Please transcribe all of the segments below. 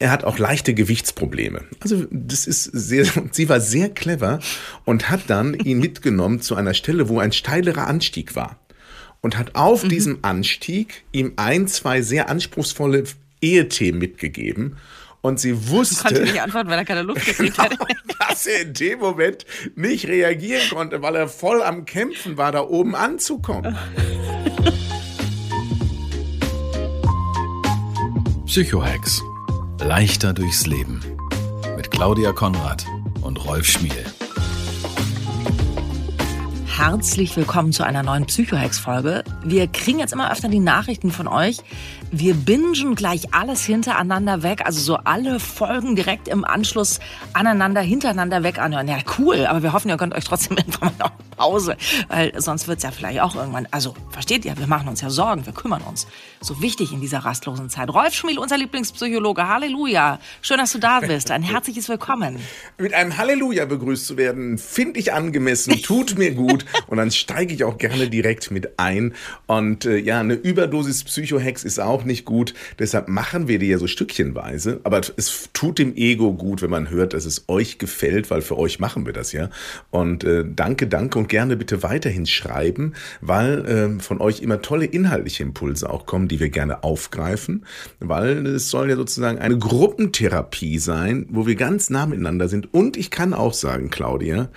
Er hat auch leichte Gewichtsprobleme. Also das ist sehr, sie war sehr clever und hat dann ihn mitgenommen zu einer Stelle, wo ein steilerer Anstieg war. Und hat auf mhm. diesem Anstieg ihm ein, zwei sehr anspruchsvolle Ehethemen mitgegeben. Und sie wusste. Konnte nicht antworten, weil er keine Luft gekriegt genau, hat. dass er in dem Moment nicht reagieren konnte, weil er voll am Kämpfen war, da oben anzukommen. Psychohex. Leichter durchs Leben. Mit Claudia Konrad und Rolf Schmiel. Herzlich willkommen zu einer neuen Psychohex-Folge. Wir kriegen jetzt immer öfter die Nachrichten von euch, wir bingen gleich alles hintereinander weg, also so alle Folgen direkt im Anschluss aneinander, hintereinander weg anhören. Ja, cool, aber wir hoffen, ihr könnt euch trotzdem nach Pause, weil sonst wird's ja vielleicht auch irgendwann, also versteht ihr, wir machen uns ja Sorgen, wir kümmern uns. So wichtig in dieser rastlosen Zeit. Rolf Schmiel, unser Lieblingspsychologe, Halleluja. Schön, dass du da bist. Ein herzliches Willkommen. Mit einem Halleluja begrüßt zu werden, finde ich angemessen, tut mir gut und dann steige ich auch gerne direkt mit ein. Und äh, ja, eine Überdosis Psychohex ist auch nicht gut. Deshalb machen wir die ja so stückchenweise. Aber es tut dem Ego gut, wenn man hört, dass es euch gefällt, weil für euch machen wir das ja. Und äh, danke, danke gerne bitte weiterhin schreiben, weil äh, von euch immer tolle inhaltliche Impulse auch kommen, die wir gerne aufgreifen. Weil es soll ja sozusagen eine Gruppentherapie sein, wo wir ganz nah miteinander sind. Und ich kann auch sagen, Claudia,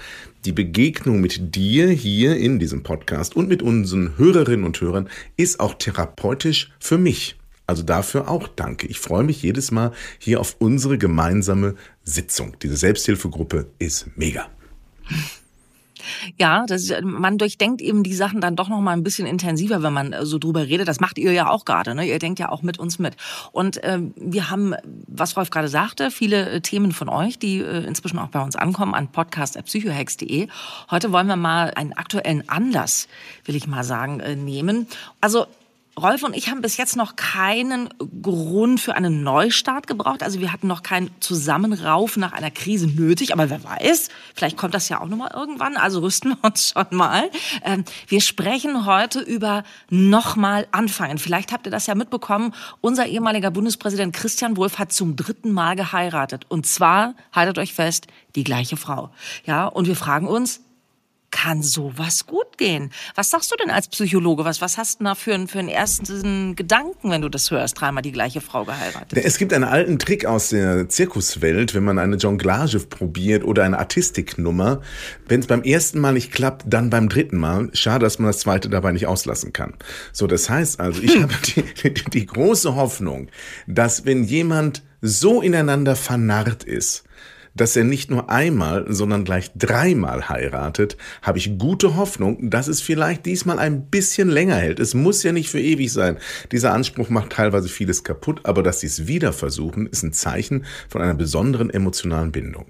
die Begegnung mit dir hier in diesem Podcast und mit unseren Hörerinnen und Hörern ist auch therapeutisch für mich. Also dafür auch danke. Ich freue mich jedes Mal hier auf unsere gemeinsame Sitzung. Diese Selbsthilfegruppe ist mega. Ja, das man durchdenkt eben die Sachen dann doch noch mal ein bisschen intensiver, wenn man äh, so drüber redet. Das macht ihr ja auch gerade. Ne? Ihr denkt ja auch mit uns mit. Und äh, wir haben, was Rolf gerade sagte, viele äh, Themen von euch, die äh, inzwischen auch bei uns ankommen an podcast.psychohex.de. Heute wollen wir mal einen aktuellen Anlass, will ich mal sagen, äh, nehmen. Also Rolf und ich haben bis jetzt noch keinen Grund für einen Neustart gebraucht. Also wir hatten noch kein Zusammenraufen nach einer Krise nötig. Aber wer weiß, vielleicht kommt das ja auch noch mal irgendwann. Also rüsten wir uns schon mal. Ähm, wir sprechen heute über nochmal anfangen. Vielleicht habt ihr das ja mitbekommen. Unser ehemaliger Bundespräsident Christian Wulff hat zum dritten Mal geheiratet. Und zwar, haltet euch fest, die gleiche Frau. Ja, und wir fragen uns, kann sowas gut gehen? Was sagst du denn als Psychologe? Was, was hast du da für, einen, für einen ersten Gedanken, wenn du das hörst, dreimal die gleiche Frau geheiratet? Es gibt einen alten Trick aus der Zirkuswelt, wenn man eine Jonglage probiert oder eine Artistiknummer. Wenn es beim ersten Mal nicht klappt, dann beim dritten Mal. Schade, dass man das zweite dabei nicht auslassen kann. So, das heißt also, ich hm. habe die, die, die große Hoffnung, dass wenn jemand so ineinander vernarrt ist, dass er nicht nur einmal, sondern gleich dreimal heiratet, habe ich gute Hoffnung, dass es vielleicht diesmal ein bisschen länger hält. Es muss ja nicht für ewig sein. Dieser Anspruch macht teilweise vieles kaputt, aber dass sie es wieder versuchen, ist ein Zeichen von einer besonderen emotionalen Bindung.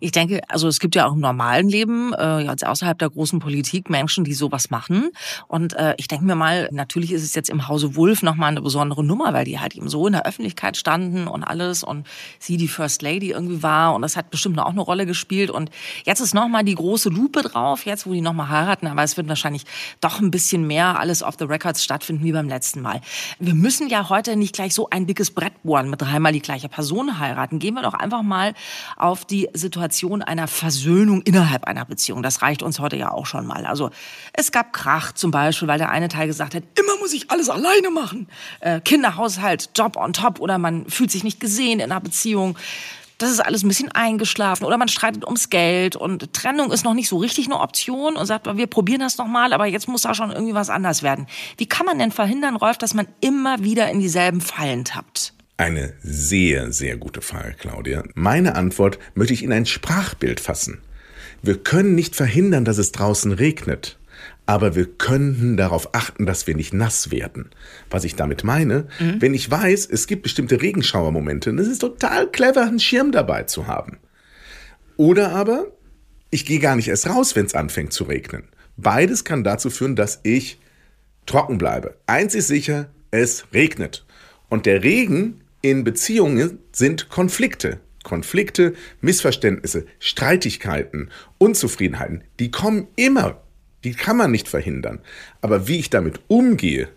Ich denke, also es gibt ja auch im normalen Leben, äh, jetzt außerhalb der großen Politik, Menschen, die sowas machen. Und äh, ich denke mir mal, natürlich ist es jetzt im Hause Wulff nochmal eine besondere Nummer, weil die halt eben so in der Öffentlichkeit standen und alles und sie die First Lady irgendwie war und das hat hat bestimmt auch eine Rolle gespielt. Und jetzt ist nochmal die große Lupe drauf, jetzt wo die nochmal heiraten. Aber es wird wahrscheinlich doch ein bisschen mehr alles off the records stattfinden wie beim letzten Mal. Wir müssen ja heute nicht gleich so ein dickes Brett bohren mit dreimal die gleiche Person heiraten. Gehen wir doch einfach mal auf die Situation einer Versöhnung innerhalb einer Beziehung. Das reicht uns heute ja auch schon mal. Also es gab Krach zum Beispiel, weil der eine Teil gesagt hat, immer muss ich alles alleine machen. Äh, Kinderhaushalt, Job on top oder man fühlt sich nicht gesehen in einer Beziehung. Das ist alles ein bisschen eingeschlafen oder man streitet ums Geld und Trennung ist noch nicht so richtig eine Option und sagt, wir probieren das nochmal, aber jetzt muss da schon irgendwie was anders werden. Wie kann man denn verhindern, Rolf, dass man immer wieder in dieselben Fallen tappt? Eine sehr, sehr gute Frage, Claudia. Meine Antwort möchte ich in ein Sprachbild fassen. Wir können nicht verhindern, dass es draußen regnet aber wir könnten darauf achten, dass wir nicht nass werden. Was ich damit meine, mhm. wenn ich weiß, es gibt bestimmte Regenschauermomente, ist es total clever, einen Schirm dabei zu haben. Oder aber, ich gehe gar nicht erst raus, wenn es anfängt zu regnen. Beides kann dazu führen, dass ich trocken bleibe. Eins ist sicher, es regnet. Und der Regen in Beziehungen sind Konflikte. Konflikte, Missverständnisse, Streitigkeiten, Unzufriedenheiten, die kommen immer die kann man nicht verhindern. Aber wie ich damit umgehe,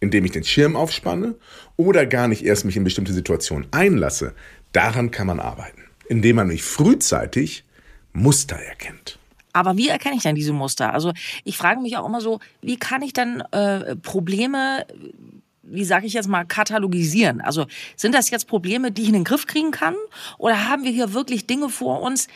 indem ich den Schirm aufspanne oder gar nicht erst mich in bestimmte Situationen einlasse, daran kann man arbeiten. Indem man mich frühzeitig Muster erkennt. Aber wie erkenne ich denn diese Muster? Also ich frage mich auch immer so, wie kann ich dann äh, Probleme, wie sage ich jetzt mal, katalogisieren? Also sind das jetzt Probleme, die ich in den Griff kriegen kann? Oder haben wir hier wirklich Dinge vor uns,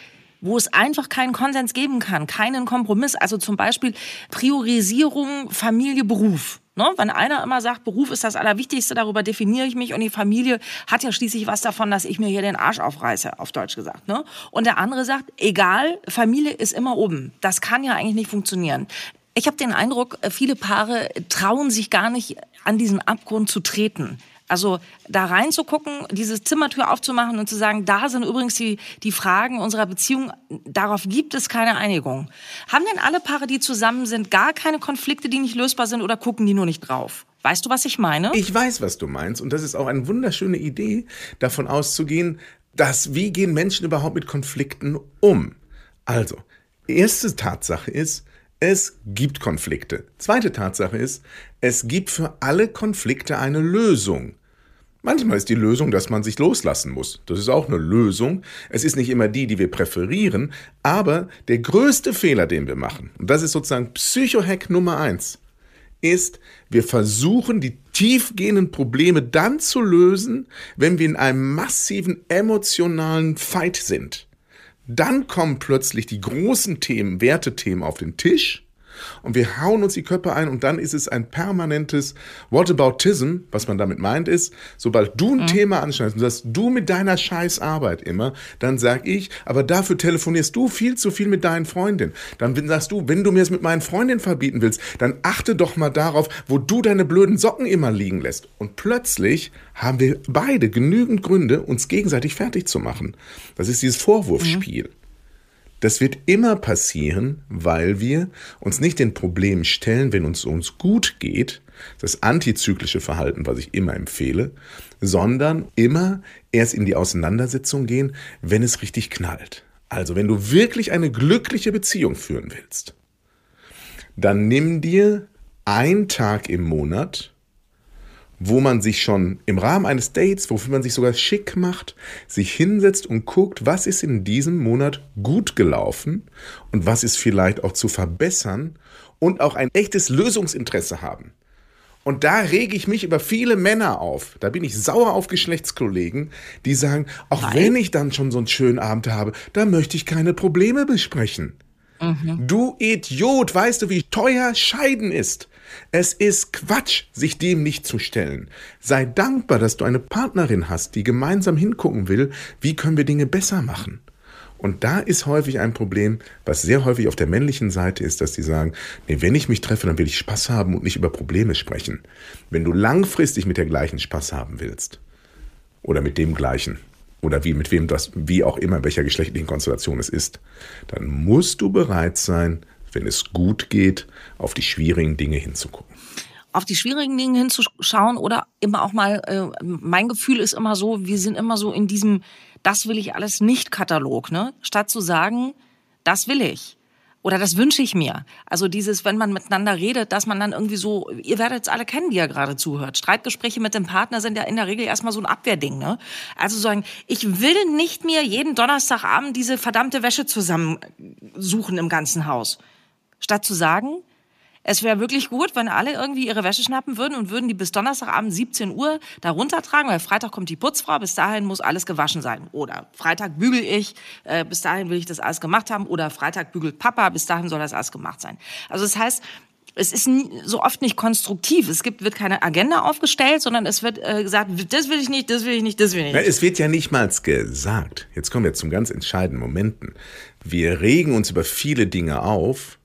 wo es einfach keinen Konsens geben kann, keinen Kompromiss. Also zum Beispiel Priorisierung Familie, Beruf. Ne? Wenn einer immer sagt, Beruf ist das Allerwichtigste, darüber definiere ich mich und die Familie hat ja schließlich was davon, dass ich mir hier den Arsch aufreiße, auf Deutsch gesagt. Ne? Und der andere sagt, egal, Familie ist immer oben. Das kann ja eigentlich nicht funktionieren. Ich habe den Eindruck, viele Paare trauen sich gar nicht an diesen Abgrund zu treten. Also da reinzugucken, diese Zimmertür aufzumachen und zu sagen, da sind übrigens die, die Fragen unserer Beziehung, darauf gibt es keine Einigung. Haben denn alle Paare, die zusammen sind, gar keine Konflikte, die nicht lösbar sind oder gucken die nur nicht drauf? Weißt du, was ich meine? Ich weiß, was du meinst. Und das ist auch eine wunderschöne Idee, davon auszugehen, dass wie gehen Menschen überhaupt mit Konflikten um? Also, erste Tatsache ist, es gibt Konflikte. Zweite Tatsache ist, es gibt für alle Konflikte eine Lösung. Manchmal ist die Lösung, dass man sich loslassen muss. Das ist auch eine Lösung. Es ist nicht immer die, die wir präferieren, aber der größte Fehler, den wir machen, und das ist sozusagen Psychohack Nummer eins, ist, wir versuchen, die tiefgehenden Probleme dann zu lösen, wenn wir in einem massiven emotionalen Fight sind. Dann kommen plötzlich die großen Themen, Wertethemen auf den Tisch und wir hauen uns die Köpfe ein und dann ist es ein permanentes Whataboutism. Was man damit meint ist, sobald du ein mhm. Thema anschneidest und sagst, du mit deiner Scheißarbeit immer, dann sag ich, aber dafür telefonierst du viel zu viel mit deinen Freundinnen. Dann sagst du, wenn du mir es mit meinen Freundinnen verbieten willst, dann achte doch mal darauf, wo du deine blöden Socken immer liegen lässt. Und plötzlich haben wir beide genügend Gründe, uns gegenseitig fertig zu machen. Das ist dieses Vorwurfsspiel. Mhm. Das wird immer passieren, weil wir uns nicht den Problemen stellen, wenn uns uns gut geht, das antizyklische Verhalten, was ich immer empfehle, sondern immer erst in die Auseinandersetzung gehen, wenn es richtig knallt. Also wenn du wirklich eine glückliche Beziehung führen willst, dann nimm dir einen Tag im Monat wo man sich schon im Rahmen eines Dates, wofür man sich sogar schick macht, sich hinsetzt und guckt, was ist in diesem Monat gut gelaufen und was ist vielleicht auch zu verbessern und auch ein echtes Lösungsinteresse haben. Und da rege ich mich über viele Männer auf. Da bin ich sauer auf Geschlechtskollegen, die sagen, auch Nein. wenn ich dann schon so einen schönen Abend habe, da möchte ich keine Probleme besprechen. Mhm. Du Idiot, weißt du, wie teuer Scheiden ist? Es ist Quatsch, sich dem nicht zu stellen. Sei dankbar, dass du eine Partnerin hast, die gemeinsam hingucken will, wie können wir Dinge besser machen. Und da ist häufig ein Problem, was sehr häufig auf der männlichen Seite ist, dass die sagen, nee, wenn ich mich treffe, dann will ich Spaß haben und nicht über Probleme sprechen. Wenn du langfristig mit der gleichen Spaß haben willst oder mit dem gleichen oder wie mit wem das, wie auch immer, welcher geschlechtlichen Konstellation es ist, dann musst du bereit sein, wenn es gut geht, auf die schwierigen Dinge hinzugucken. Auf die schwierigen Dinge hinzuschauen oder immer auch mal, äh, mein Gefühl ist immer so, wir sind immer so in diesem, das will ich alles nicht Katalog, ne? Statt zu sagen, das will ich. Oder das wünsche ich mir. Also dieses, wenn man miteinander redet, dass man dann irgendwie so, ihr werdet es alle kennen, die ihr gerade zuhört. Streitgespräche mit dem Partner sind ja in der Regel erstmal so ein Abwehrding, ne? Also sagen, ich will nicht mehr jeden Donnerstagabend diese verdammte Wäsche zusammensuchen im ganzen Haus statt zu sagen, Es wäre wirklich gut, wenn alle irgendwie ihre Wäsche schnappen würden und würden die bis Donnerstagabend 17 Uhr da runtertragen, weil Freitag kommt die Putzfrau, bis dahin muss alles gewaschen sein. Oder Freitag bügel ich, äh, bis dahin will ich das alles gemacht haben. Oder Freitag bügelt Papa, bis dahin soll das alles gemacht sein. Also das heißt, es ist nie, so oft nicht konstruktiv. Es gibt, wird keine Agenda aufgestellt, sondern es wird äh, gesagt, das will ich nicht, das will ich nicht, das will ich nicht. Es wird ja nicht mal gesagt. Jetzt kommen wir zum ganz entscheidenden Momenten. Wir regen uns über viele Dinge auf,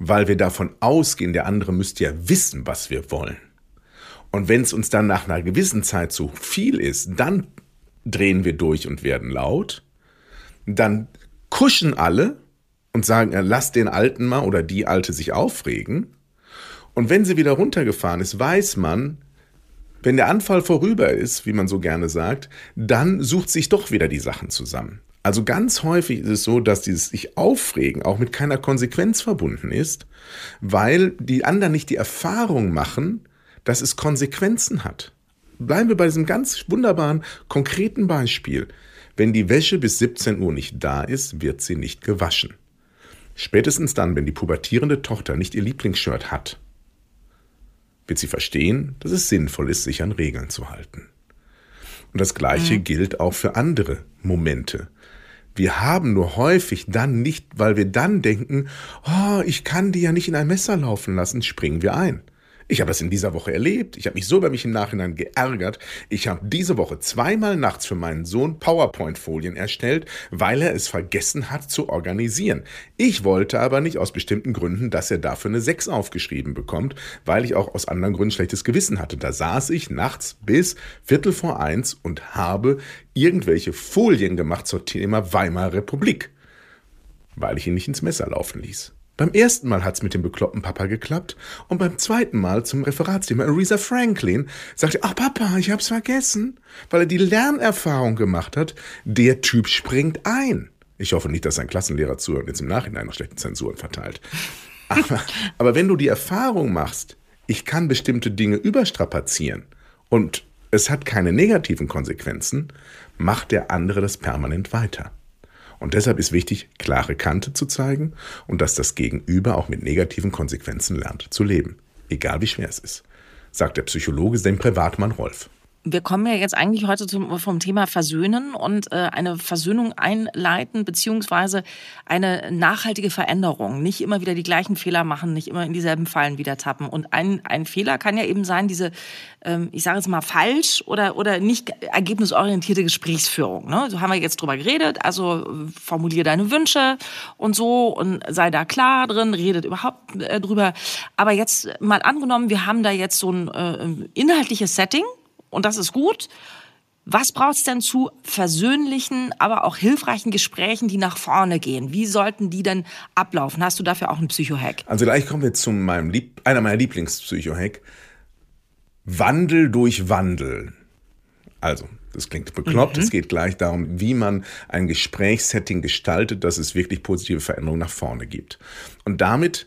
weil wir davon ausgehen, der andere müsste ja wissen, was wir wollen. Und wenn es uns dann nach einer gewissen Zeit zu viel ist, dann drehen wir durch und werden laut. Dann kuschen alle und sagen, ja, lass den Alten mal oder die Alte sich aufregen. Und wenn sie wieder runtergefahren ist, weiß man, wenn der Anfall vorüber ist, wie man so gerne sagt, dann sucht sich doch wieder die Sachen zusammen. Also ganz häufig ist es so, dass dieses sich aufregen auch mit keiner Konsequenz verbunden ist, weil die anderen nicht die Erfahrung machen, dass es Konsequenzen hat. Bleiben wir bei diesem ganz wunderbaren, konkreten Beispiel. Wenn die Wäsche bis 17 Uhr nicht da ist, wird sie nicht gewaschen. Spätestens dann, wenn die pubertierende Tochter nicht ihr Lieblingsshirt hat, wird sie verstehen, dass es sinnvoll ist, sich an Regeln zu halten. Und das Gleiche mhm. gilt auch für andere Momente. Wir haben nur häufig dann nicht, weil wir dann denken, oh, ich kann die ja nicht in ein Messer laufen lassen, springen wir ein. Ich habe das in dieser Woche erlebt. Ich habe mich so über mich im Nachhinein geärgert. Ich habe diese Woche zweimal nachts für meinen Sohn PowerPoint-Folien erstellt, weil er es vergessen hat zu organisieren. Ich wollte aber nicht aus bestimmten Gründen, dass er dafür eine 6 aufgeschrieben bekommt, weil ich auch aus anderen Gründen schlechtes Gewissen hatte. Da saß ich nachts bis Viertel vor eins und habe irgendwelche Folien gemacht zum Thema Weimarer Republik, weil ich ihn nicht ins Messer laufen ließ. Beim ersten Mal hat's mit dem bekloppten Papa geklappt und beim zweiten Mal zum Referatsthema Aretha Franklin sagte, ach Papa, ich hab's vergessen, weil er die Lernerfahrung gemacht hat, der Typ springt ein. Ich hoffe nicht, dass sein Klassenlehrer zuhört und jetzt im Nachhinein noch schlechte Zensuren verteilt. Aber, aber wenn du die Erfahrung machst, ich kann bestimmte Dinge überstrapazieren und es hat keine negativen Konsequenzen, macht der andere das permanent weiter. Und deshalb ist wichtig, klare Kante zu zeigen und dass das Gegenüber auch mit negativen Konsequenzen lernt zu leben. Egal wie schwer es ist, sagt der Psychologe, dem Privatmann Rolf wir kommen ja jetzt eigentlich heute zum, vom Thema Versöhnen und äh, eine Versöhnung einleiten, beziehungsweise eine nachhaltige Veränderung. Nicht immer wieder die gleichen Fehler machen, nicht immer in dieselben Fallen wieder tappen. Und ein, ein Fehler kann ja eben sein, diese, ähm, ich sage jetzt mal, falsch oder, oder nicht ergebnisorientierte Gesprächsführung. Ne? So haben wir jetzt drüber geredet, also formulier deine Wünsche und so und sei da klar drin, redet überhaupt äh, drüber. Aber jetzt mal angenommen, wir haben da jetzt so ein äh, inhaltliches Setting, und das ist gut. Was braucht es denn zu versöhnlichen, aber auch hilfreichen Gesprächen, die nach vorne gehen? Wie sollten die denn ablaufen? Hast du dafür auch einen Psycho-Hack? Also gleich kommen wir zu meinem Lieb einer meiner Lieblings-Psycho-Hack. Wandel durch Wandel. Also, das klingt bekloppt. Mhm. Es geht gleich darum, wie man ein Gesprächssetting gestaltet, dass es wirklich positive Veränderungen nach vorne gibt. Und damit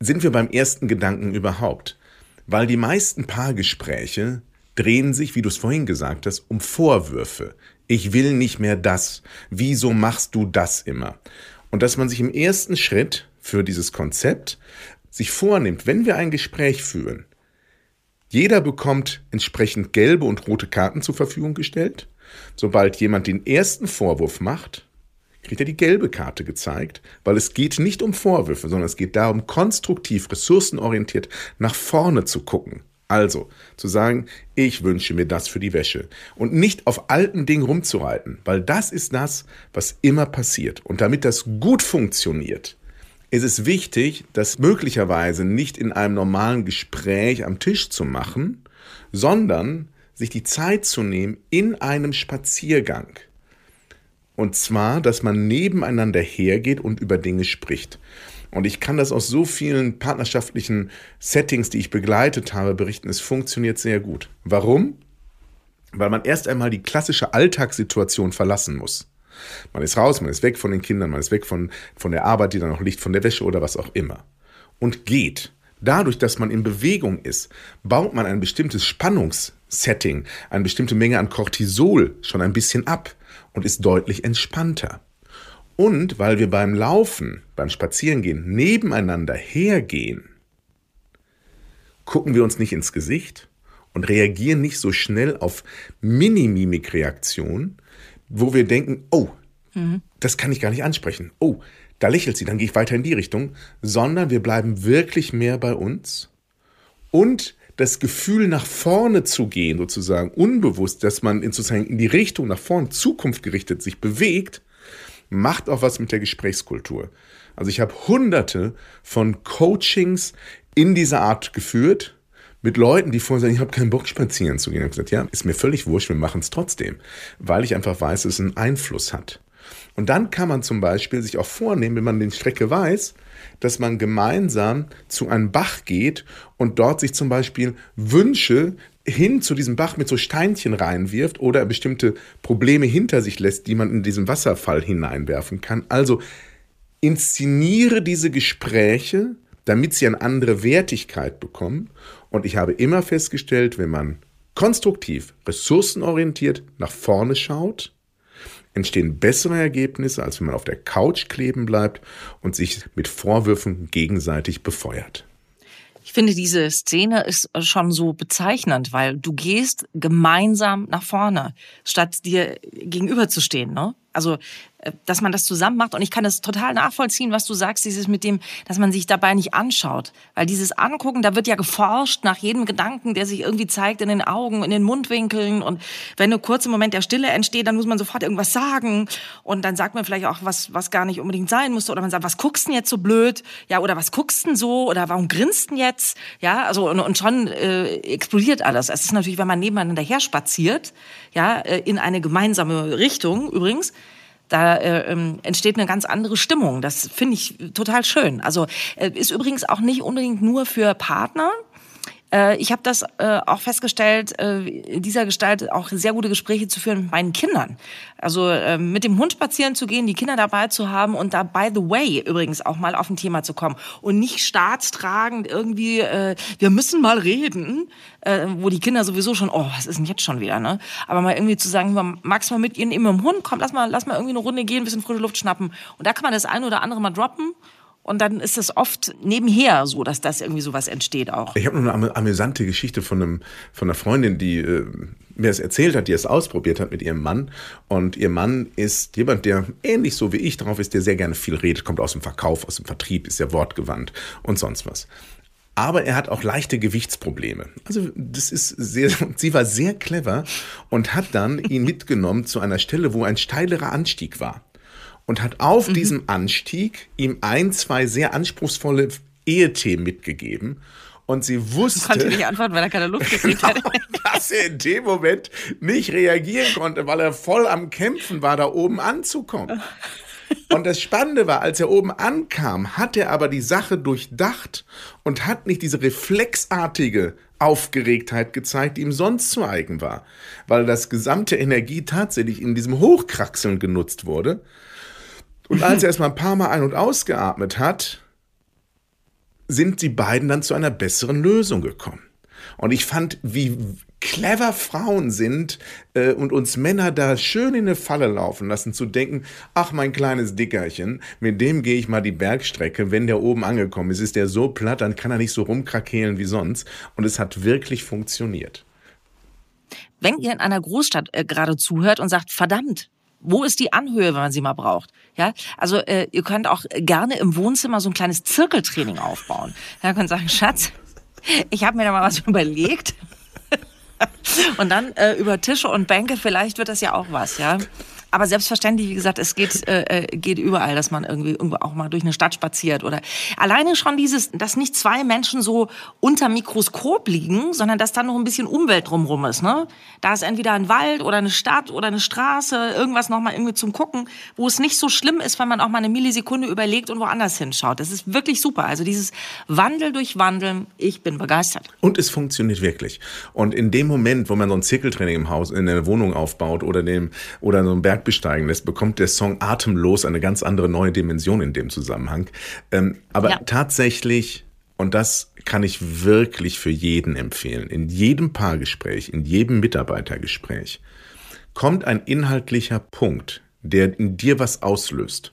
sind wir beim ersten Gedanken überhaupt. Weil die meisten Paargespräche drehen sich, wie du es vorhin gesagt hast, um Vorwürfe. Ich will nicht mehr das. Wieso machst du das immer? Und dass man sich im ersten Schritt für dieses Konzept sich vornimmt, wenn wir ein Gespräch führen, jeder bekommt entsprechend gelbe und rote Karten zur Verfügung gestellt. Sobald jemand den ersten Vorwurf macht, kriegt er die gelbe Karte gezeigt, weil es geht nicht um Vorwürfe, sondern es geht darum, konstruktiv, ressourcenorientiert nach vorne zu gucken. Also zu sagen, ich wünsche mir das für die Wäsche und nicht auf alten Dingen rumzureiten, weil das ist das, was immer passiert. Und damit das gut funktioniert, ist es wichtig, das möglicherweise nicht in einem normalen Gespräch am Tisch zu machen, sondern sich die Zeit zu nehmen in einem Spaziergang. Und zwar, dass man nebeneinander hergeht und über Dinge spricht. Und ich kann das aus so vielen partnerschaftlichen Settings, die ich begleitet habe, berichten. Es funktioniert sehr gut. Warum? Weil man erst einmal die klassische Alltagssituation verlassen muss. Man ist raus, man ist weg von den Kindern, man ist weg von, von der Arbeit, die dann noch liegt, von der Wäsche oder was auch immer. Und geht. Dadurch, dass man in Bewegung ist, baut man ein bestimmtes Spannungssetting, eine bestimmte Menge an Cortisol schon ein bisschen ab und ist deutlich entspannter. Und weil wir beim Laufen, beim Spazierengehen nebeneinander hergehen, gucken wir uns nicht ins Gesicht und reagieren nicht so schnell auf Mini-Mimik-Reaktionen, wo wir denken, oh, mhm. das kann ich gar nicht ansprechen. Oh, da lächelt sie, dann gehe ich weiter in die Richtung, sondern wir bleiben wirklich mehr bei uns und das Gefühl nach vorne zu gehen, sozusagen unbewusst, dass man in, sozusagen in die Richtung nach vorne, Zukunft gerichtet sich bewegt, macht auch was mit der Gesprächskultur. Also ich habe hunderte von Coachings in dieser Art geführt mit Leuten, die vorher sagen, ich habe keinen Bock spazieren zu gehen. Ich habe gesagt, ja, ist mir völlig wurscht, wir machen es trotzdem, weil ich einfach weiß, dass es einen Einfluss hat. Und dann kann man zum Beispiel sich auch vornehmen, wenn man den Strecke weiß, dass man gemeinsam zu einem Bach geht und dort sich zum Beispiel Wünsche hin zu diesem Bach mit so Steinchen reinwirft oder bestimmte Probleme hinter sich lässt, die man in diesen Wasserfall hineinwerfen kann. Also inszeniere diese Gespräche, damit sie eine andere Wertigkeit bekommen. Und ich habe immer festgestellt, wenn man konstruktiv, ressourcenorientiert nach vorne schaut, entstehen bessere Ergebnisse, als wenn man auf der Couch kleben bleibt und sich mit Vorwürfen gegenseitig befeuert. Ich finde, diese Szene ist schon so bezeichnend, weil du gehst gemeinsam nach vorne, statt dir gegenüberzustehen. Ne? Also dass man das zusammen macht. Und ich kann das total nachvollziehen, was du sagst, dieses mit dem, dass man sich dabei nicht anschaut. Weil dieses Angucken, da wird ja geforscht nach jedem Gedanken, der sich irgendwie zeigt in den Augen, in den Mundwinkeln. Und wenn ein kurzer Moment der Stille entsteht, dann muss man sofort irgendwas sagen. Und dann sagt man vielleicht auch was, was gar nicht unbedingt sein musste. Oder man sagt, was guckst denn jetzt so blöd? Ja, oder was guckst denn so? Oder warum grinst denn jetzt? Ja, also, und, und schon äh, explodiert alles. Es ist natürlich, wenn man nebeneinander her spaziert, ja, äh, in eine gemeinsame Richtung übrigens, da äh, ähm, entsteht eine ganz andere Stimmung. Das finde ich total schön. Also äh, ist übrigens auch nicht unbedingt nur für Partner. Äh, ich habe das äh, auch festgestellt, äh, in dieser Gestalt auch sehr gute Gespräche zu führen mit meinen Kindern. Also äh, mit dem Hund spazieren zu gehen, die Kinder dabei zu haben und da by the way übrigens auch mal auf ein Thema zu kommen und nicht staatstragend irgendwie, äh, wir müssen mal reden, äh, wo die Kinder sowieso schon, oh, was ist denn jetzt schon wieder, ne? Aber mal irgendwie zu sagen, magst mal mit ihren immer im Hund, komm, lass mal, lass mal irgendwie eine Runde gehen, ein bisschen frische Luft schnappen. Und da kann man das eine oder andere mal droppen und dann ist es oft nebenher so, dass das irgendwie sowas entsteht auch. Ich habe noch eine amüsante Geschichte von, einem, von einer Freundin, die äh, mir es erzählt hat, die es ausprobiert hat mit ihrem Mann. Und ihr Mann ist jemand, der ähnlich so wie ich drauf ist, der sehr gerne viel redet, kommt aus dem Verkauf, aus dem Vertrieb, ist sehr wortgewandt und sonst was. Aber er hat auch leichte Gewichtsprobleme. Also das ist sehr, sie war sehr clever und hat dann ihn mitgenommen zu einer Stelle, wo ein steilerer Anstieg war und hat auf mhm. diesem Anstieg ihm ein, zwei sehr anspruchsvolle Ehethemen mitgegeben. Und sie wusste. Konnte nicht antworten, weil er keine Luft gekriegt hat. dass er in dem Moment nicht reagieren konnte, weil er voll am Kämpfen war, da oben anzukommen. Und das Spannende war, als er oben ankam, hat er aber die Sache durchdacht und hat nicht diese reflexartige Aufgeregtheit gezeigt, die ihm sonst zu eigen war, weil das gesamte Energie tatsächlich in diesem Hochkraxeln genutzt wurde. Und als er erstmal ein paar Mal ein- und ausgeatmet hat, sind die beiden dann zu einer besseren Lösung gekommen. Und ich fand, wie clever Frauen sind äh, und uns Männer da schön in eine Falle laufen lassen, zu denken, ach mein kleines Dickerchen, mit dem gehe ich mal die Bergstrecke, wenn der oben angekommen ist, ist der so platt, dann kann er nicht so rumkrakehlen wie sonst. Und es hat wirklich funktioniert. Wenn ihr in einer Großstadt äh, gerade zuhört und sagt, verdammt, wo ist die Anhöhe, wenn man sie mal braucht? Ja, also äh, ihr könnt auch gerne im Wohnzimmer so ein kleines Zirkeltraining aufbauen. Ja, könnt sagen, Schatz, ich habe mir da mal was überlegt. Und dann äh, über Tische und Bänke, vielleicht wird das ja auch was, ja. Aber selbstverständlich, wie gesagt, es geht, äh, äh, geht überall, dass man irgendwie irgendwo auch mal durch eine Stadt spaziert oder alleine schon dieses, dass nicht zwei Menschen so unter Mikroskop liegen, sondern dass da noch ein bisschen Umwelt drumrum ist. Ne? Da ist entweder ein Wald oder eine Stadt oder eine Straße, irgendwas nochmal irgendwie zum Gucken, wo es nicht so schlimm ist, wenn man auch mal eine Millisekunde überlegt und woanders hinschaut. Das ist wirklich super. Also dieses Wandel durch Wandeln, ich bin begeistert. Und es funktioniert wirklich. Und in dem Moment, wo man so ein Zirkeltraining im Haus, in der Wohnung aufbaut oder dem, oder so ein Berg besteigen lässt, bekommt der Song Atemlos eine ganz andere neue Dimension in dem Zusammenhang. Ähm, aber ja. tatsächlich, und das kann ich wirklich für jeden empfehlen, in jedem Paargespräch, in jedem Mitarbeitergespräch, kommt ein inhaltlicher Punkt, der in dir was auslöst.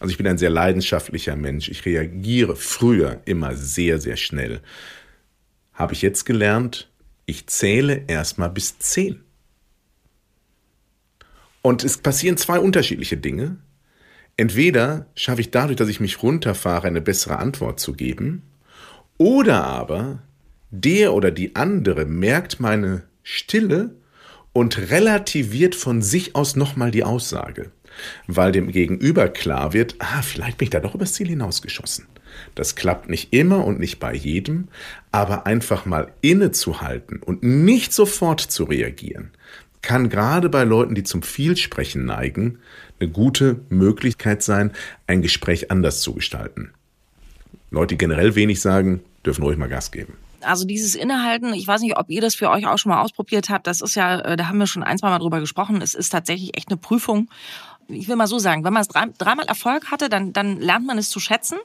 Also ich bin ein sehr leidenschaftlicher Mensch. Ich reagiere früher immer sehr, sehr schnell. habe ich jetzt gelernt, ich zähle erstmal bis zehn. Und es passieren zwei unterschiedliche Dinge. Entweder schaffe ich dadurch, dass ich mich runterfahre, eine bessere Antwort zu geben, oder aber der oder die andere merkt meine Stille und relativiert von sich aus nochmal die Aussage, weil dem Gegenüber klar wird, ah, vielleicht bin ich da doch übers Ziel hinausgeschossen. Das klappt nicht immer und nicht bei jedem, aber einfach mal innezuhalten und nicht sofort zu reagieren, kann gerade bei Leuten, die zum Vielsprechen neigen, eine gute Möglichkeit sein, ein Gespräch anders zu gestalten. Leute, die generell wenig sagen, dürfen ruhig mal Gas geben. Also dieses Innehalten, ich weiß nicht, ob ihr das für euch auch schon mal ausprobiert habt. Das ist ja, äh, da haben wir schon ein, zwei Mal drüber gesprochen. Es ist tatsächlich echt eine Prüfung. Ich will mal so sagen, wenn man es dreimal Erfolg hatte, dann, dann lernt man es zu schätzen.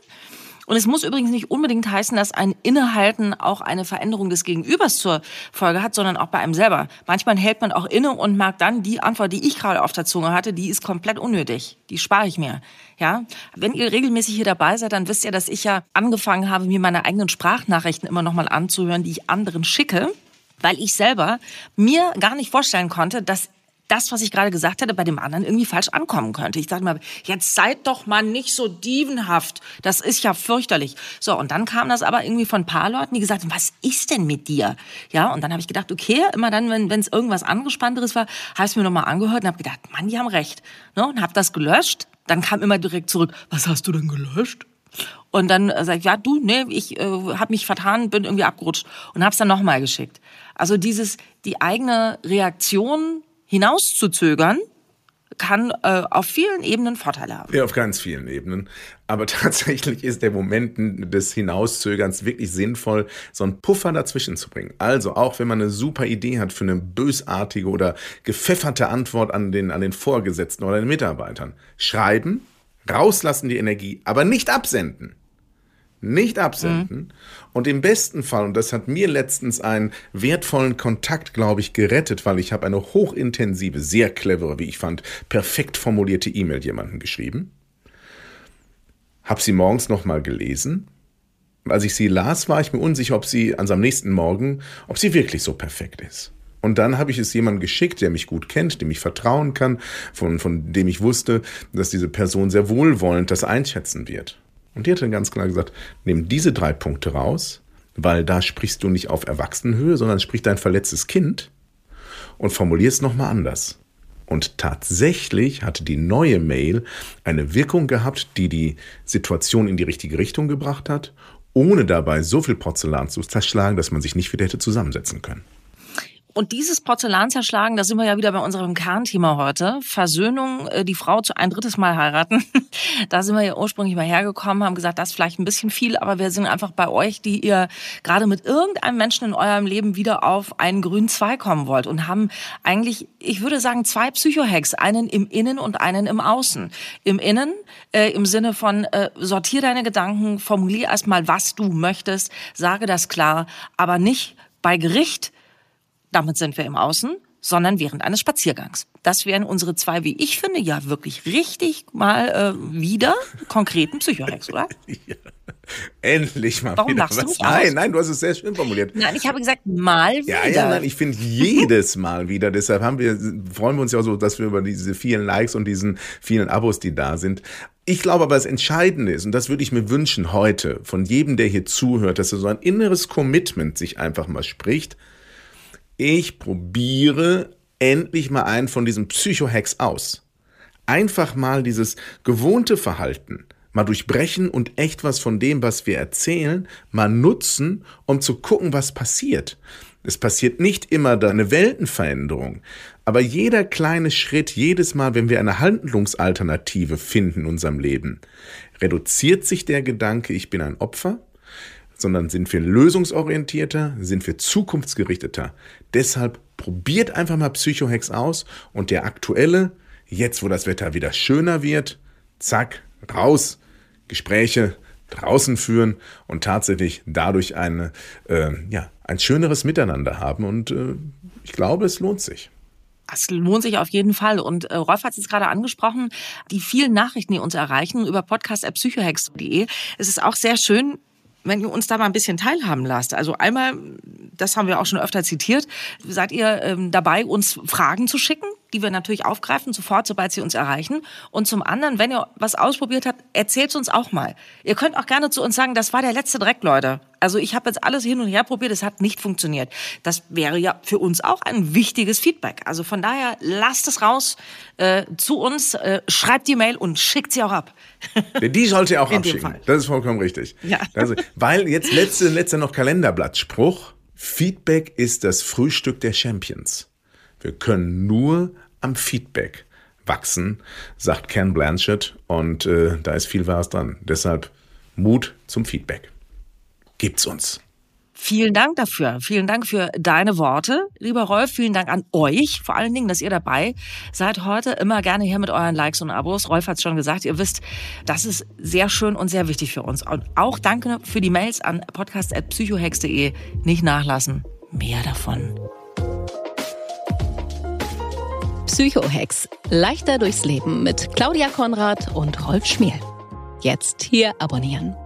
Und es muss übrigens nicht unbedingt heißen, dass ein Innehalten auch eine Veränderung des Gegenübers zur Folge hat, sondern auch bei einem selber. Manchmal hält man auch inne und merkt dann, die Antwort, die ich gerade auf der Zunge hatte, die ist komplett unnötig. Die spare ich mir. Ja, wenn ihr regelmäßig hier dabei seid, dann wisst ihr, dass ich ja angefangen habe, mir meine eigenen Sprachnachrichten immer noch mal anzuhören, die ich anderen schicke weil ich selber mir gar nicht vorstellen konnte, dass das, was ich gerade gesagt hatte, bei dem anderen irgendwie falsch ankommen könnte. Ich dachte mal, jetzt seid doch mal nicht so dievenhaft. Das ist ja fürchterlich. So, und dann kam das aber irgendwie von ein paar Leuten, die gesagt haben, was ist denn mit dir? Ja, und dann habe ich gedacht, okay, immer dann, wenn es irgendwas angespannteres war, habe ich mir nochmal angehört und habe gedacht, Mann, die haben recht. Ne? Und habe das gelöscht. Dann kam immer direkt zurück, was hast du denn gelöscht? Und dann sage ich, ja, du, nee, ich äh, habe mich vertan, bin irgendwie abgerutscht und habe es dann nochmal geschickt. Also dieses, die eigene Reaktion hinauszuzögern, kann äh, auf vielen Ebenen Vorteile haben. Ja, auf ganz vielen Ebenen. Aber tatsächlich ist der Moment des Hinauszögerns wirklich sinnvoll, so einen Puffer dazwischen zu bringen. Also auch wenn man eine super Idee hat für eine bösartige oder gepfefferte Antwort an den, an den Vorgesetzten oder den Mitarbeitern, schreiben, rauslassen die Energie, aber nicht absenden nicht absenden. Mhm. Und im besten Fall, und das hat mir letztens einen wertvollen Kontakt, glaube ich, gerettet, weil ich habe eine hochintensive, sehr clevere, wie ich fand, perfekt formulierte E-Mail jemandem geschrieben. Habe sie morgens nochmal gelesen. Als ich sie las, war ich mir unsicher, ob sie an am nächsten Morgen, ob sie wirklich so perfekt ist. Und dann habe ich es jemandem geschickt, der mich gut kennt, dem ich vertrauen kann, von, von dem ich wusste, dass diese Person sehr wohlwollend das einschätzen wird. Und die hat dann ganz klar gesagt, nimm diese drei Punkte raus, weil da sprichst du nicht auf Erwachsenenhöhe, sondern spricht dein verletztes Kind und formulier es nochmal anders. Und tatsächlich hatte die neue Mail eine Wirkung gehabt, die die Situation in die richtige Richtung gebracht hat, ohne dabei so viel Porzellan zu zerschlagen, dass man sich nicht wieder hätte zusammensetzen können. Und dieses Porzellan zerschlagen, da sind wir ja wieder bei unserem Kernthema heute. Versöhnung, äh, die Frau zu ein drittes Mal heiraten. Da sind wir ja ursprünglich mal hergekommen, haben gesagt, das ist vielleicht ein bisschen viel, aber wir sind einfach bei euch, die ihr gerade mit irgendeinem Menschen in eurem Leben wieder auf einen grünen Zweig kommen wollt und haben eigentlich, ich würde sagen, zwei Psychohacks, einen im Innen und einen im Außen. Im Innen, äh, im Sinne von, äh, sortier deine Gedanken, formulier erstmal, was du möchtest, sage das klar, aber nicht bei Gericht damit sind wir im Außen, sondern während eines Spaziergangs. Das wären unsere zwei, wie ich finde, ja wirklich richtig mal äh, wieder konkreten Psychohacks, oder? ja. Endlich mal Warum wieder du was. Nein, nein, du hast es sehr schön formuliert. Nein, ich habe gesagt, mal wieder. Ja, ja, nein, ich finde jedes Mal wieder. Deshalb haben wir, freuen wir uns ja auch so, dass wir über diese vielen Likes und diesen vielen Abos, die da sind. Ich glaube aber, das Entscheidende ist, und das würde ich mir wünschen heute von jedem, der hier zuhört, dass er so ein inneres Commitment sich einfach mal spricht ich probiere endlich mal einen von diesen Psychohacks aus. Einfach mal dieses gewohnte Verhalten mal durchbrechen und echt was von dem, was wir erzählen, mal nutzen, um zu gucken, was passiert. Es passiert nicht immer eine Weltenveränderung, aber jeder kleine Schritt, jedes Mal, wenn wir eine Handlungsalternative finden in unserem Leben, reduziert sich der Gedanke, ich bin ein Opfer, sondern sind wir lösungsorientierter, sind wir zukunftsgerichteter. Deshalb probiert einfach mal Psychohex aus und der aktuelle, jetzt wo das Wetter wieder schöner wird, zack, raus, Gespräche draußen führen und tatsächlich dadurch eine, äh, ja, ein schöneres Miteinander haben. Und äh, ich glaube, es lohnt sich. Es lohnt sich auf jeden Fall. Und äh, Rolf hat es gerade angesprochen, die vielen Nachrichten, die uns erreichen über podcast.psychohex.de. Es ist auch sehr schön, wenn ihr uns da mal ein bisschen teilhaben lasst. Also einmal, das haben wir auch schon öfter zitiert, seid ihr ähm, dabei, uns Fragen zu schicken, die wir natürlich aufgreifen, sofort, sobald sie uns erreichen. Und zum anderen, wenn ihr was ausprobiert habt, erzählt es uns auch mal. Ihr könnt auch gerne zu uns sagen, das war der letzte Dreck, Leute. Also ich habe jetzt alles hin und her probiert, es hat nicht funktioniert. Das wäre ja für uns auch ein wichtiges Feedback. Also von daher lasst es raus äh, zu uns, äh, schreibt die Mail und schickt sie auch ab. Die sollte ihr auch abschicken. Das ist vollkommen richtig. Ja. Also, weil jetzt letzte, letzte noch Kalenderblattspruch. Feedback ist das Frühstück der Champions. Wir können nur am Feedback wachsen, sagt Ken Blanchett. Und äh, da ist viel Wahres dran. Deshalb Mut zum Feedback. Gibt's uns. Vielen Dank dafür. Vielen Dank für deine Worte, lieber Rolf. Vielen Dank an euch, vor allen Dingen, dass ihr dabei seid heute. Immer gerne hier mit euren Likes und Abos. Rolf hat es schon gesagt. Ihr wisst, das ist sehr schön und sehr wichtig für uns. Und auch danke für die Mails an podcast.psychohex.de. Nicht nachlassen. Mehr davon. Psychohex. Leichter durchs Leben mit Claudia Konrad und Rolf Schmiel. Jetzt hier abonnieren.